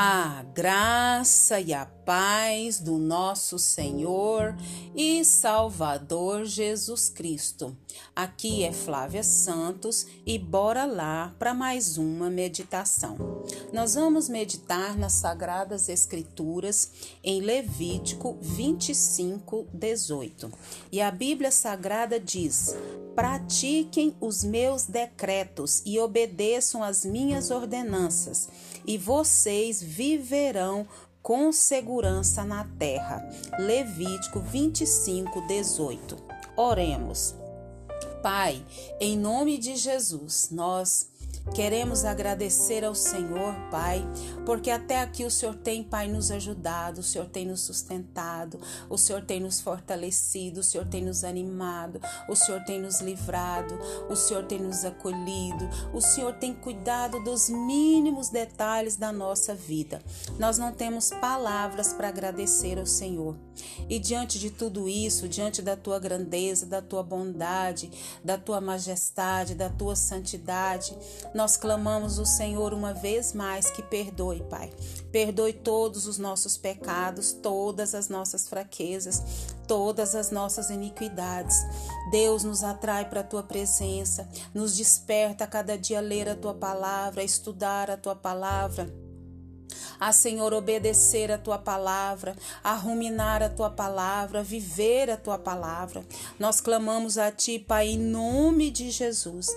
A graça e a paz do nosso Senhor e Salvador Jesus Cristo. Aqui é Flávia Santos e bora lá para mais uma meditação. Nós vamos meditar nas Sagradas Escrituras em Levítico 25, 18. E a Bíblia Sagrada diz: Pratiquem os meus decretos e obedeçam as minhas ordenanças, e vocês viverão com segurança na terra. Levítico 25, 18. Oremos. Pai, em nome de Jesus, nós Queremos agradecer ao Senhor, Pai, porque até aqui o Senhor tem, Pai, nos ajudado, o Senhor tem nos sustentado, o Senhor tem nos fortalecido, o Senhor tem nos animado, o Senhor tem nos livrado, o Senhor tem nos acolhido, o Senhor tem cuidado dos mínimos detalhes da nossa vida. Nós não temos palavras para agradecer ao Senhor. E diante de tudo isso, diante da tua grandeza, da tua bondade, da tua majestade, da tua santidade, nós clamamos o Senhor uma vez mais que perdoe, Pai. Perdoe todos os nossos pecados, todas as nossas fraquezas, todas as nossas iniquidades. Deus nos atrai para a tua presença, nos desperta a cada dia a ler a tua palavra, a estudar a tua palavra a Senhor obedecer a tua palavra, a ruminar a tua palavra, viver a tua palavra. Nós clamamos a ti, Pai, em nome de Jesus.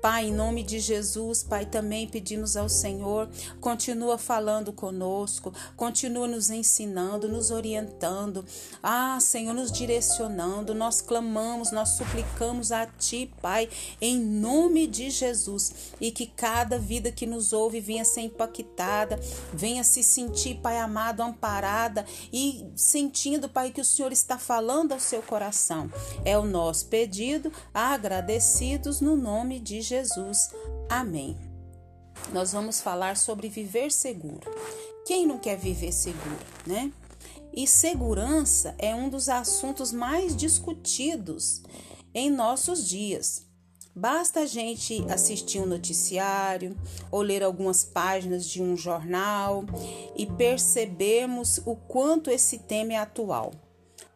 Pai, em nome de Jesus, Pai, também pedimos ao Senhor, continua falando conosco, continua nos ensinando, nos orientando. Ah, Senhor, nos direcionando. Nós clamamos, nós suplicamos a ti, Pai, em nome de Jesus, e que cada vida que nos ouve venha ser impactada, venha se sentir, Pai amado, amparada e sentindo, Pai, que o Senhor está falando ao seu coração. É o nosso pedido, agradecidos no nome de Jesus. Amém. Nós vamos falar sobre viver seguro. Quem não quer viver seguro, né? E segurança é um dos assuntos mais discutidos em nossos dias. Basta a gente assistir um noticiário ou ler algumas páginas de um jornal e percebemos o quanto esse tema é atual.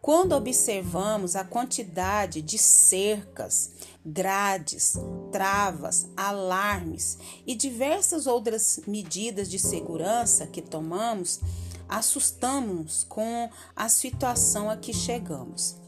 Quando observamos a quantidade de cercas, grades, travas, alarmes e diversas outras medidas de segurança que tomamos, assustamos com a situação a que chegamos.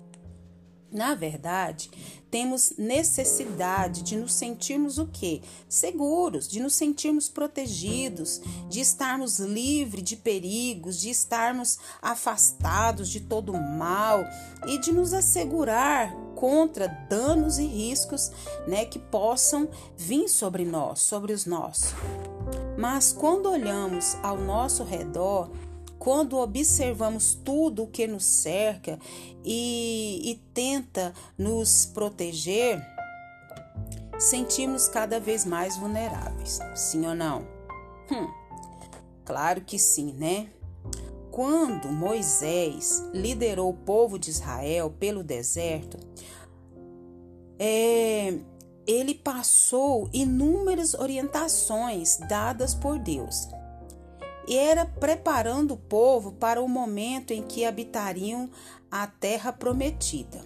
Na verdade, temos necessidade de nos sentirmos o quê? Seguros, de nos sentirmos protegidos, de estarmos livres de perigos, de estarmos afastados de todo mal e de nos assegurar contra danos e riscos, né, que possam vir sobre nós, sobre os nossos. Mas quando olhamos ao nosso redor, quando observamos tudo o que nos cerca e, e tenta nos proteger, sentimos cada vez mais vulneráveis. Sim ou não? Hum, claro que sim, né? Quando Moisés liderou o povo de Israel pelo deserto, é, ele passou inúmeras orientações dadas por Deus e era preparando o povo para o momento em que habitariam a terra prometida.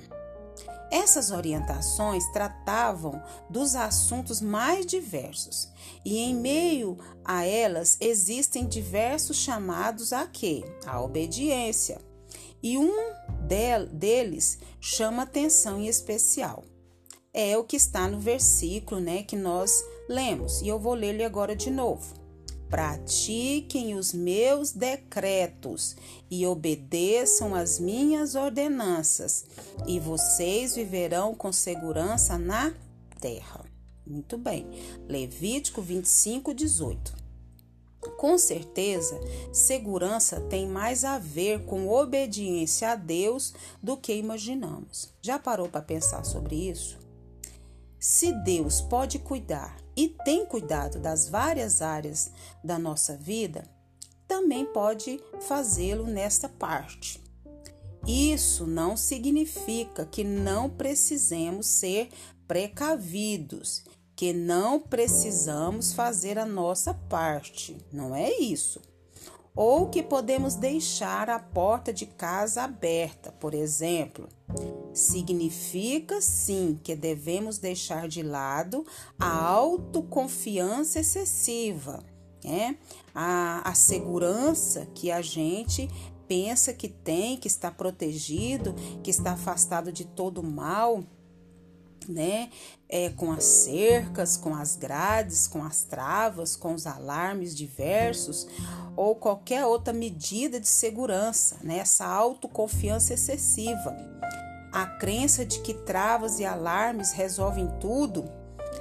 Essas orientações tratavam dos assuntos mais diversos, e em meio a elas existem diversos chamados a quê? A obediência. E um deles chama atenção em especial. É o que está no versículo, né, que nós lemos, e eu vou ler ele agora de novo. Pratiquem os meus decretos e obedeçam as minhas ordenanças, e vocês viverão com segurança na terra. Muito bem. Levítico 25, 18. Com certeza, segurança tem mais a ver com obediência a Deus do que imaginamos. Já parou para pensar sobre isso? Se Deus pode cuidar e tem cuidado das várias áreas da nossa vida, também pode fazê-lo nesta parte. Isso não significa que não precisemos ser precavidos, que não precisamos fazer a nossa parte. Não é isso. ou que podemos deixar a porta de casa aberta, por exemplo. Significa sim que devemos deixar de lado a autoconfiança excessiva, né? a, a segurança que a gente pensa que tem, que está protegido, que está afastado de todo mal né? É, com as cercas, com as grades, com as travas, com os alarmes diversos ou qualquer outra medida de segurança, né? Essa autoconfiança excessiva. A crença de que travas e alarmes resolvem tudo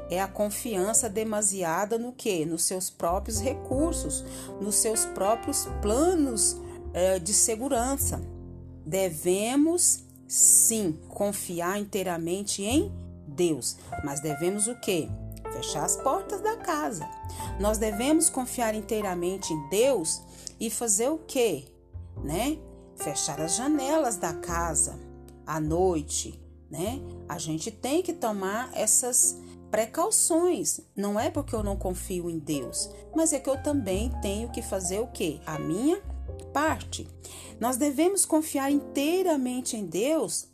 é a confiança demasiada no que? Nos seus próprios recursos, nos seus próprios planos é, de segurança. Devemos sim confiar inteiramente em Deus, mas devemos o quê? Fechar as portas da casa. Nós devemos confiar inteiramente em Deus e fazer o quê? Né? Fechar as janelas da casa à noite, né? A gente tem que tomar essas precauções. Não é porque eu não confio em Deus, mas é que eu também tenho que fazer o quê? A minha parte. Nós devemos confiar inteiramente em Deus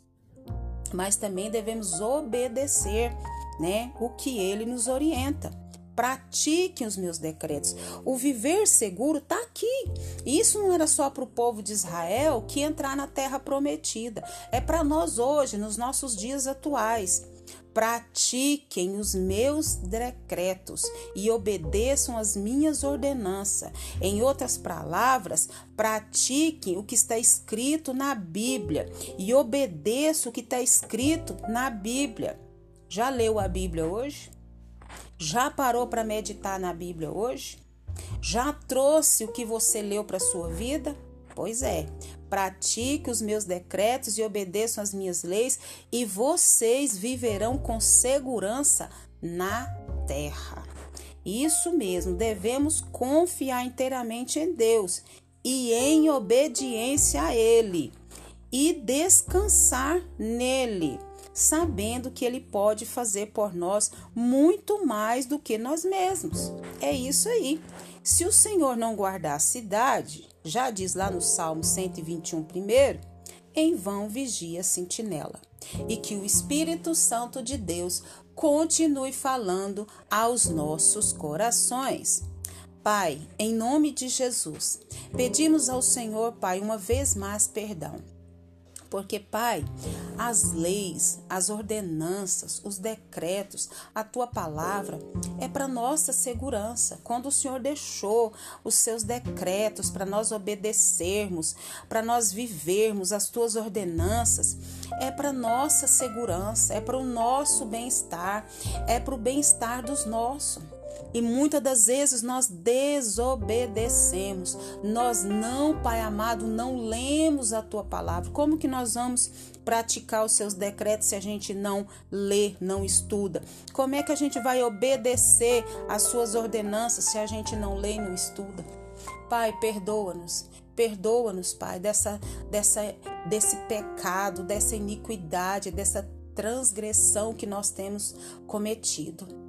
mas também devemos obedecer, né, o que ele nos orienta. Pratiquem os meus decretos. O viver seguro está aqui. Isso não era só para o povo de Israel que entrar na terra prometida. É para nós hoje, nos nossos dias atuais pratiquem os meus decretos e obedeçam as minhas ordenanças. Em outras palavras, pratiquem o que está escrito na Bíblia e obedeçam o que está escrito na Bíblia. Já leu a Bíblia hoje? Já parou para meditar na Bíblia hoje? Já trouxe o que você leu para sua vida? Pois é, pratique os meus decretos e obedeçam as minhas leis, e vocês viverão com segurança na terra. Isso mesmo, devemos confiar inteiramente em Deus e em obediência a Ele e descansar nele, sabendo que Ele pode fazer por nós muito mais do que nós mesmos. É isso aí. Se o Senhor não guardar a cidade, já diz lá no Salmo 121, primeiro, em vão vigia a sentinela. E que o Espírito Santo de Deus continue falando aos nossos corações. Pai, em nome de Jesus, pedimos ao Senhor, Pai, uma vez mais perdão porque, Pai, as leis, as ordenanças, os decretos, a tua palavra é para nossa segurança. Quando o Senhor deixou os seus decretos para nós obedecermos, para nós vivermos as tuas ordenanças, é para nossa segurança, é para o nosso bem-estar, é para o bem-estar dos nossos. E muitas das vezes nós desobedecemos. Nós não, Pai amado, não lemos a tua palavra. Como que nós vamos praticar os seus decretos se a gente não lê, não estuda? Como é que a gente vai obedecer às suas ordenanças se a gente não lê e não estuda? Pai, perdoa-nos. Perdoa-nos, Pai, dessa, dessa, desse pecado, dessa iniquidade, dessa transgressão que nós temos cometido.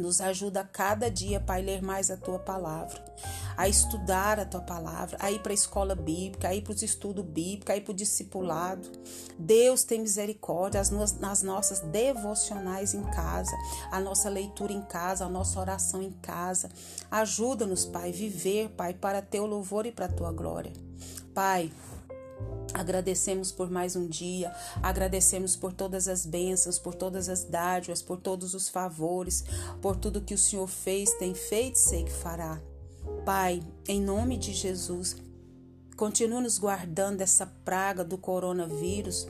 Nos ajuda a cada dia, Pai, ler mais a tua palavra, a estudar a tua palavra, a ir para a escola bíblica, a ir para os estudos bíblicos, a ir para o discipulado. Deus tem misericórdia as nas nossas devocionais em casa, a nossa leitura em casa, a nossa oração em casa. Ajuda-nos, Pai, viver, Pai, para teu louvor e para tua glória. Pai, Agradecemos por mais um dia, agradecemos por todas as bênçãos, por todas as dádivas, por todos os favores, por tudo que o Senhor fez, tem feito e sei que fará. Pai, em nome de Jesus, continue nos guardando dessa praga do coronavírus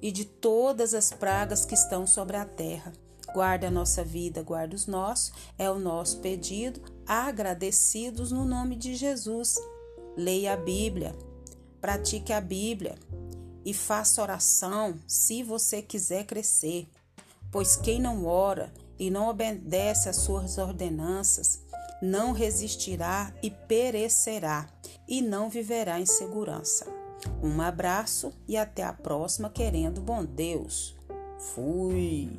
e de todas as pragas que estão sobre a terra. Guarda a nossa vida, guarda os nossos, é o nosso pedido, agradecidos no nome de Jesus. Leia a Bíblia, Pratique a Bíblia e faça oração se você quiser crescer, pois quem não ora e não obedece às suas ordenanças não resistirá e perecerá e não viverá em segurança. Um abraço e até a próxima, querendo bom Deus. Fui.